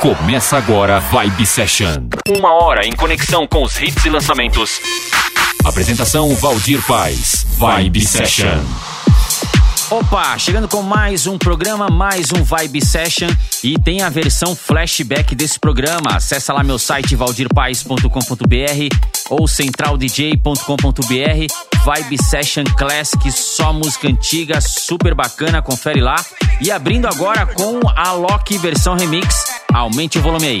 Começa agora Vibe Session. Uma hora em conexão com os hits e lançamentos. Apresentação Valdir Paz. Vibe Session. Opa, chegando com mais um programa, mais um Vibe Session e tem a versão flashback desse programa. Acesse lá meu site valdirpaes.com.br ou centraldj.com.br. Vibe Session Classic, só música antiga, super bacana, confere lá. E abrindo agora com a Loki versão remix. Aumente o volume aí.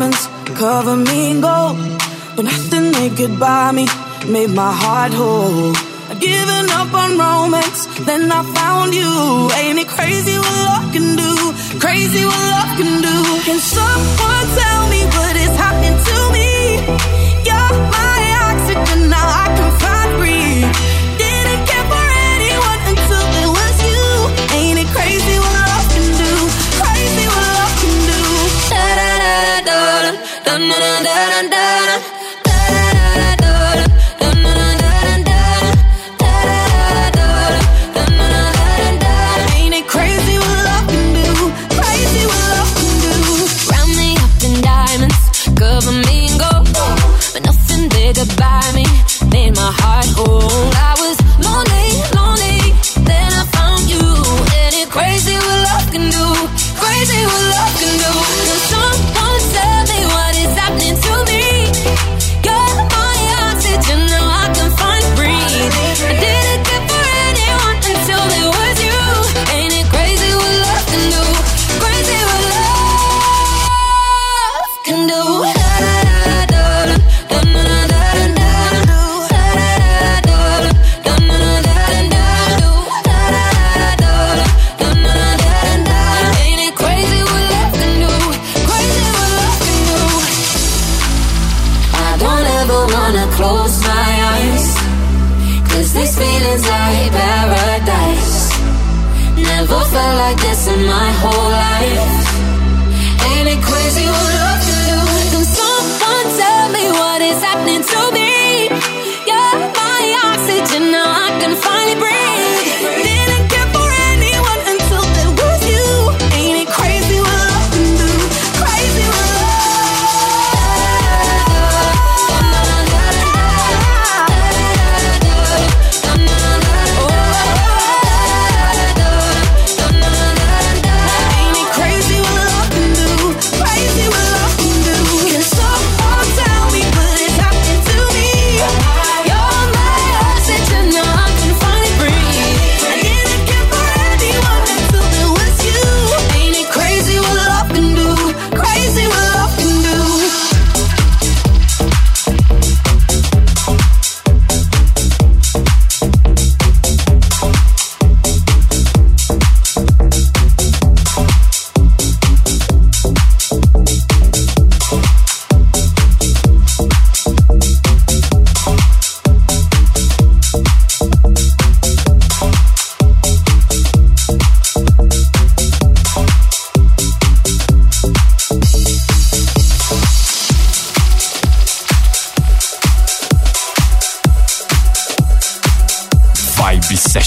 diamonds, cover me in gold. But nothing they could buy me made my heart whole. I'd given up on romance, then I found you. Ain't it crazy what love can do? Crazy what love can do. Can someone tell me what is happening to me? You're my oxygen, now I can find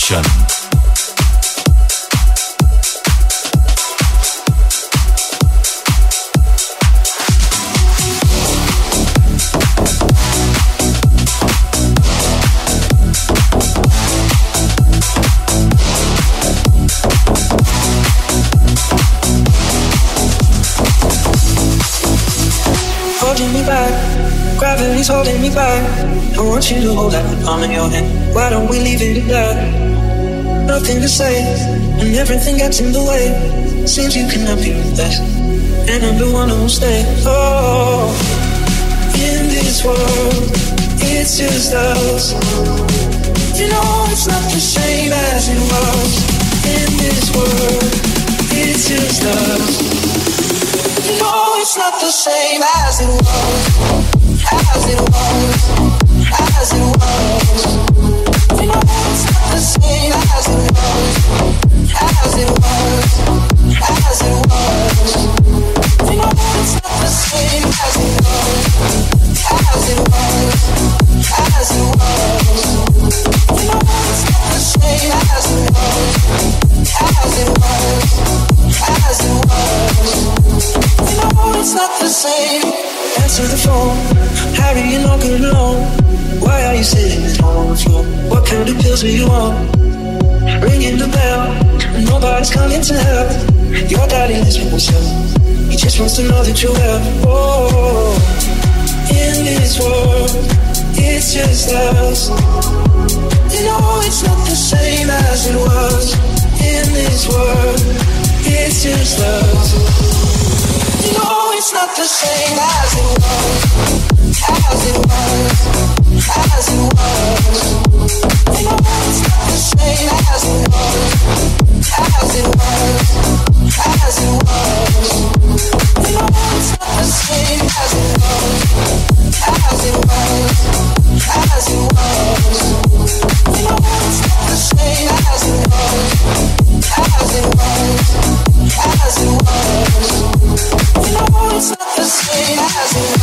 everything gets in the way. Seems you cannot be with us, and I'm the one who'll stay. Oh, in this world, it's just us. You know to say, the everything gets. In the way. it's just us. You cannot be with the and I'm was, as it was, as it was. You know it's just the was. You know it's not the same as it was, In this world, as it was. You know it's not the same as it was, as it was, as it was. You know it's not the same. Answer the phone, Harry, you're not good alone. Why are you sitting on the floor? What kind of pills are you on? Ringing the bell, nobody's coming to help. Your daddy lives with himself. He just wants to know that you're well. Oh, in this world, it's just us. You know it's not the same as it was. In this world, it's just us. You it's not the same as it was. As it was. As it was. You it's not the same as it was. As it was. As it was. You it's not the same as it was. As it was. As it was. You it's not the same as it was. As it was. As it was. You know it's not the same as it was.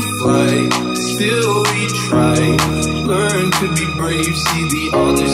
fight, still we try. Learn to be brave, see the other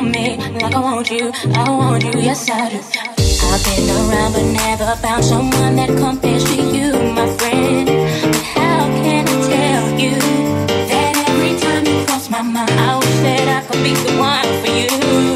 want me like I want you? I want you, yes I do. I've been around but never found someone that compares to you, my friend. How can I tell you that every time you cross my mind, I wish that I could be the one for you?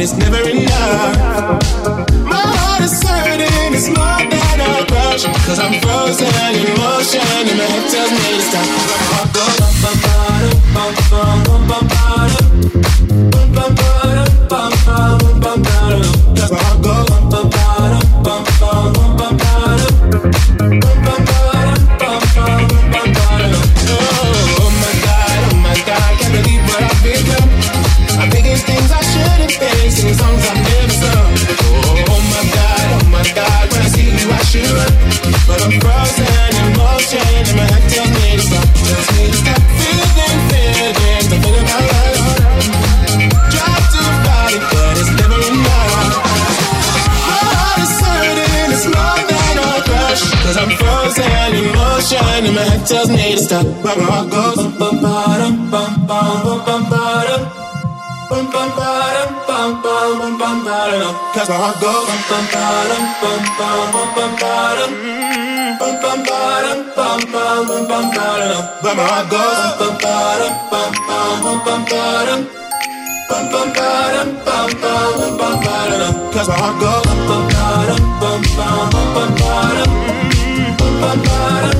it's never fiesta, barragos, pam pam pam pam pam pam bum bum bottom bum bum bum bum bottom Cause I go bum bum bottom bum bum bum bum bottom bum bum bottom bum bum bum bum bottom Bum I go bum bottom bum bum bum bum bottom bum bum bottom bum bum bum bum bottom Cause I go bum bum bottom bum bum bum bum bottom bum bum bottom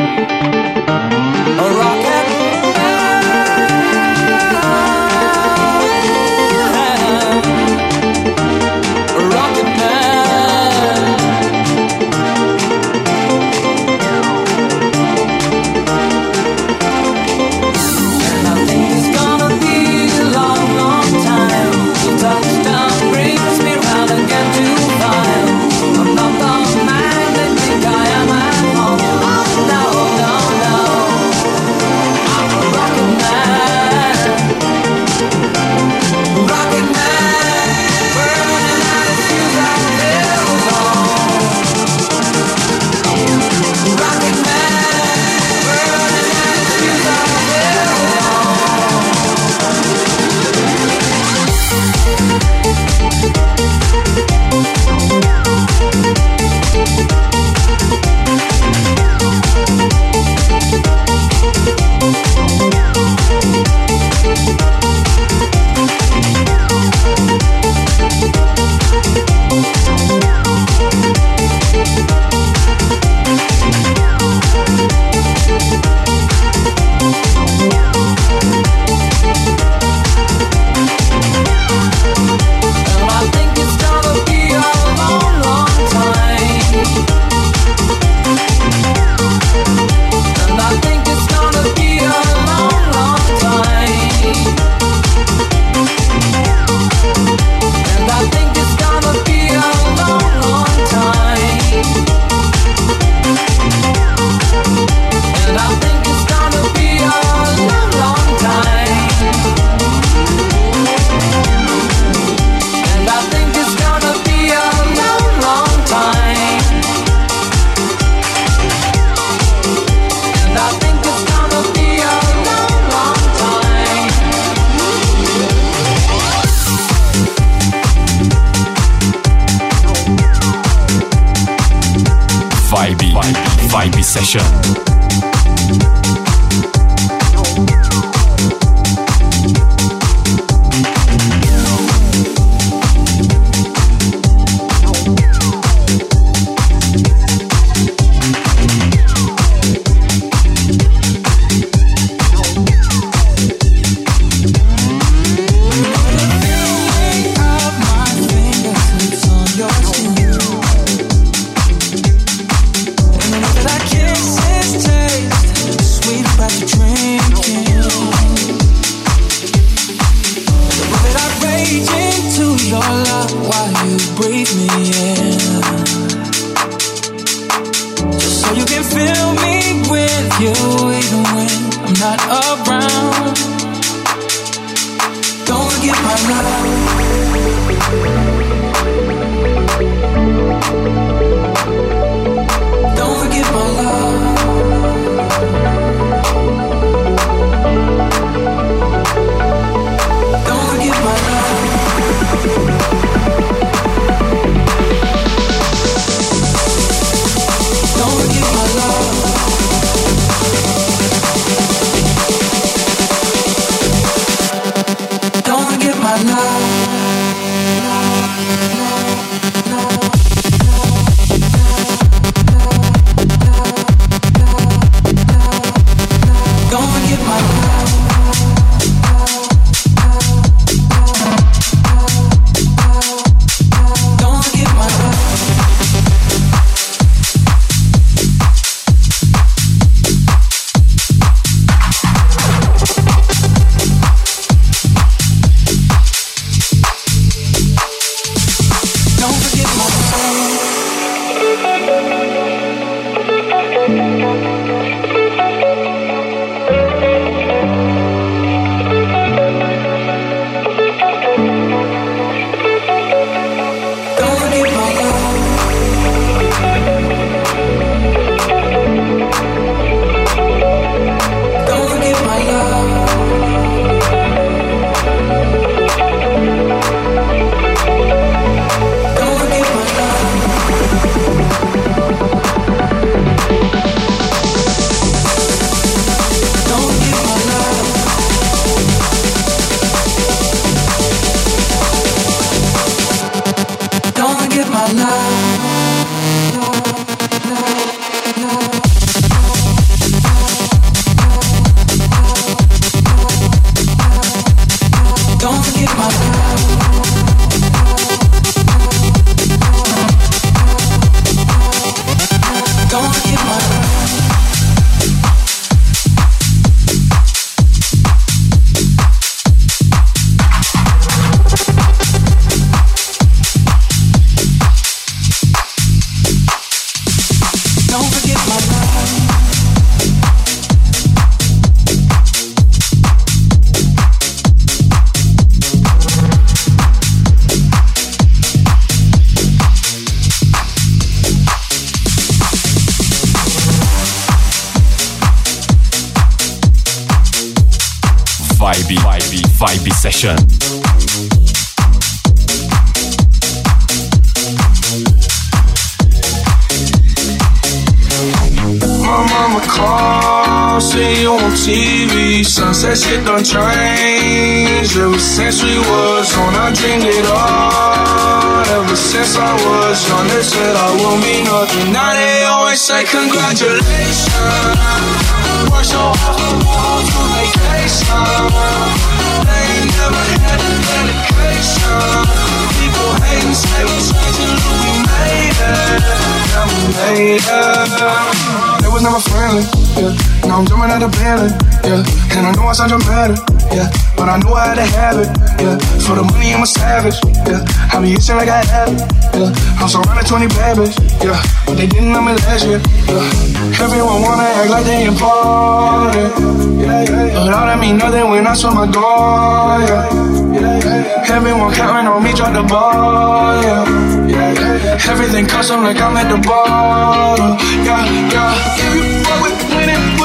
I knew I had to have it, yeah. For the money, I'm a savage, yeah. I be itching like I have it, yeah. I'm surrounded 20 babies, yeah. But they didn't know me last year, yeah. Everyone wanna act like they important, yeah, yeah, yeah. But all that mean nothing when I saw my door, yeah. yeah, yeah. Everyone counting on me, drop the ball, yeah. yeah, yeah. Everything custom like I'm at the bottom, yeah, yeah. If you fuck with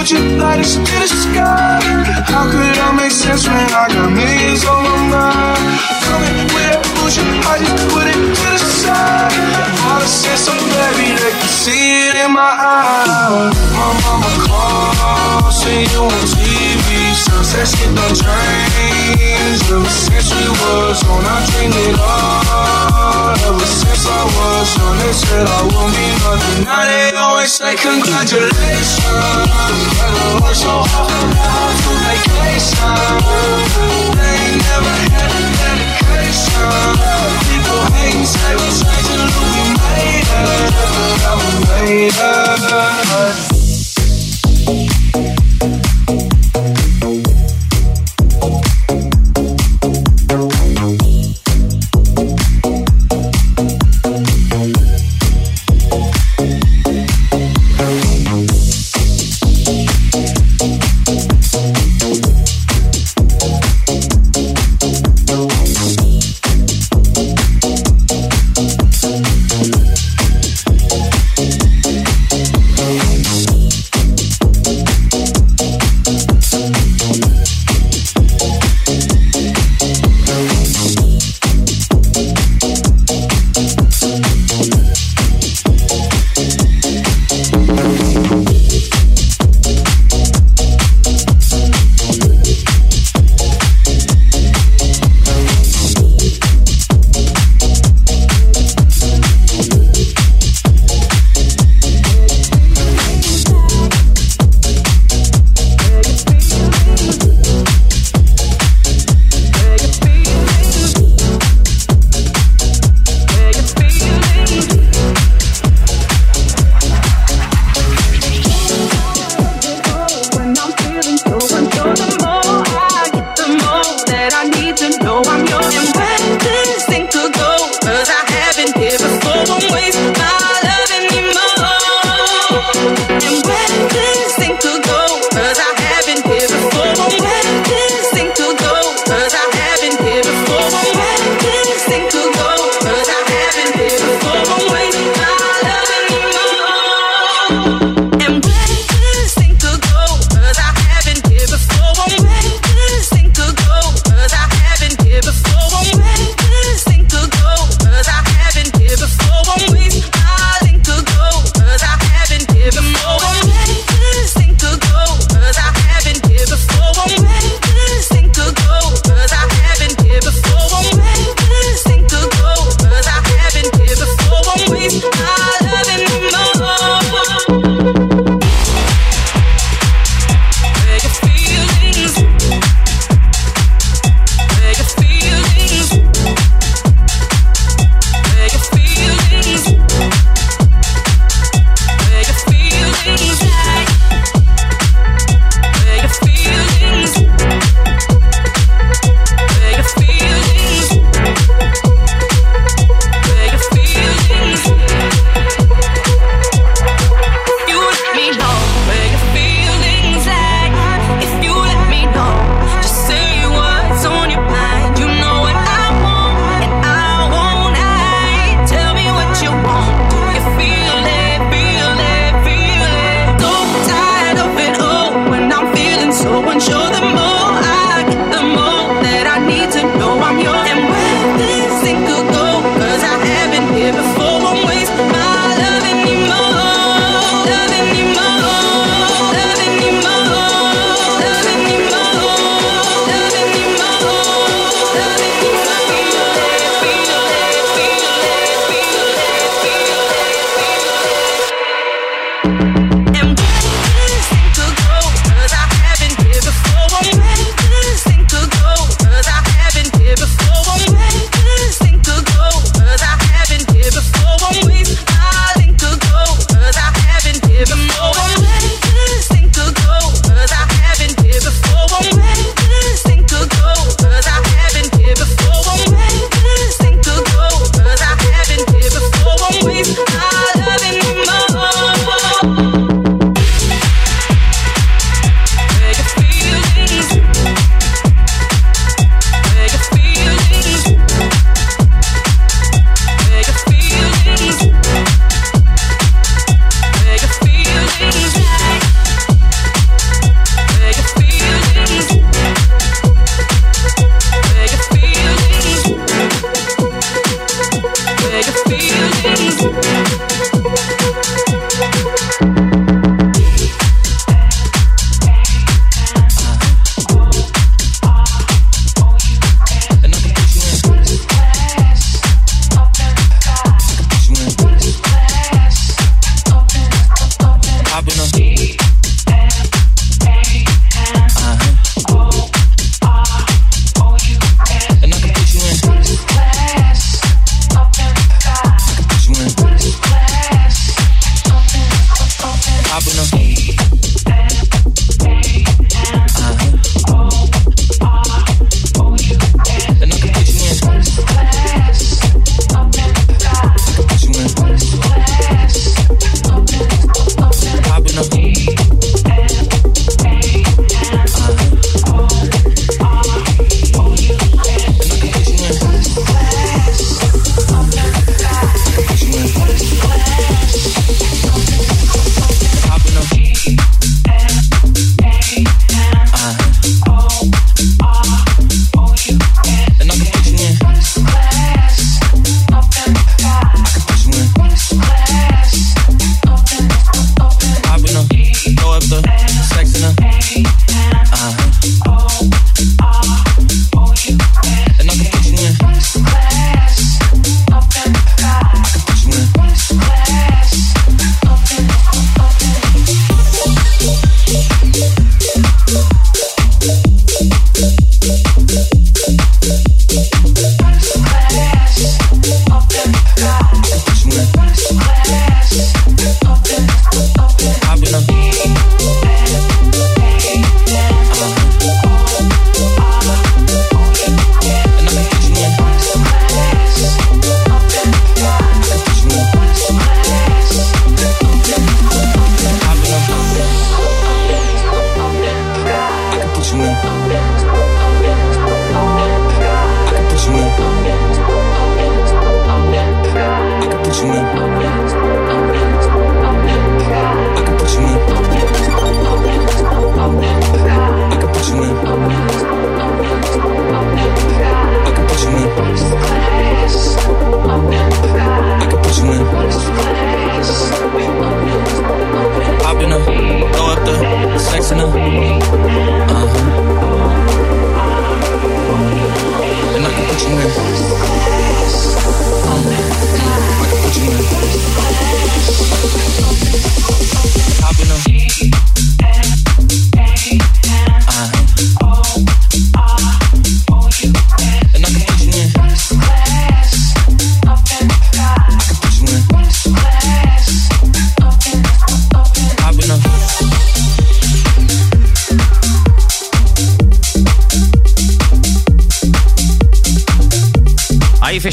but you light us to the How could I make sense when I got millions on my mind? Coming with that bullshit, I just put it to the side All the sense I'm buried, I can see it in my eyes. My mama calls, say you won't see just hit the change. Ever since we was on, I dreamed it all. Ever since I was young, they said I won't be nothing. Now they always say congratulations. Gotta work so hard to vacation. They ain't never had a dedication. People hate and say we changing, look we made it. Yeah, we made it.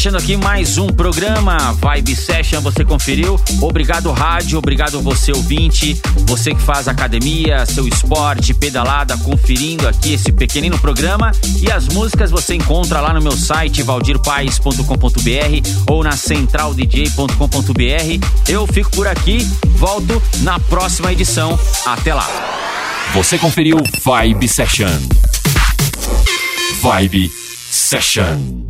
Fechando aqui mais um programa Vibe Session, você conferiu. Obrigado, rádio, obrigado você, ouvinte, você que faz academia, seu esporte, pedalada, conferindo aqui esse pequenino programa. E as músicas você encontra lá no meu site valdirpaes.com.br ou na centraldj.com.br. Eu fico por aqui, volto na próxima edição. Até lá. Você conferiu Vibe Session. Vibe Session.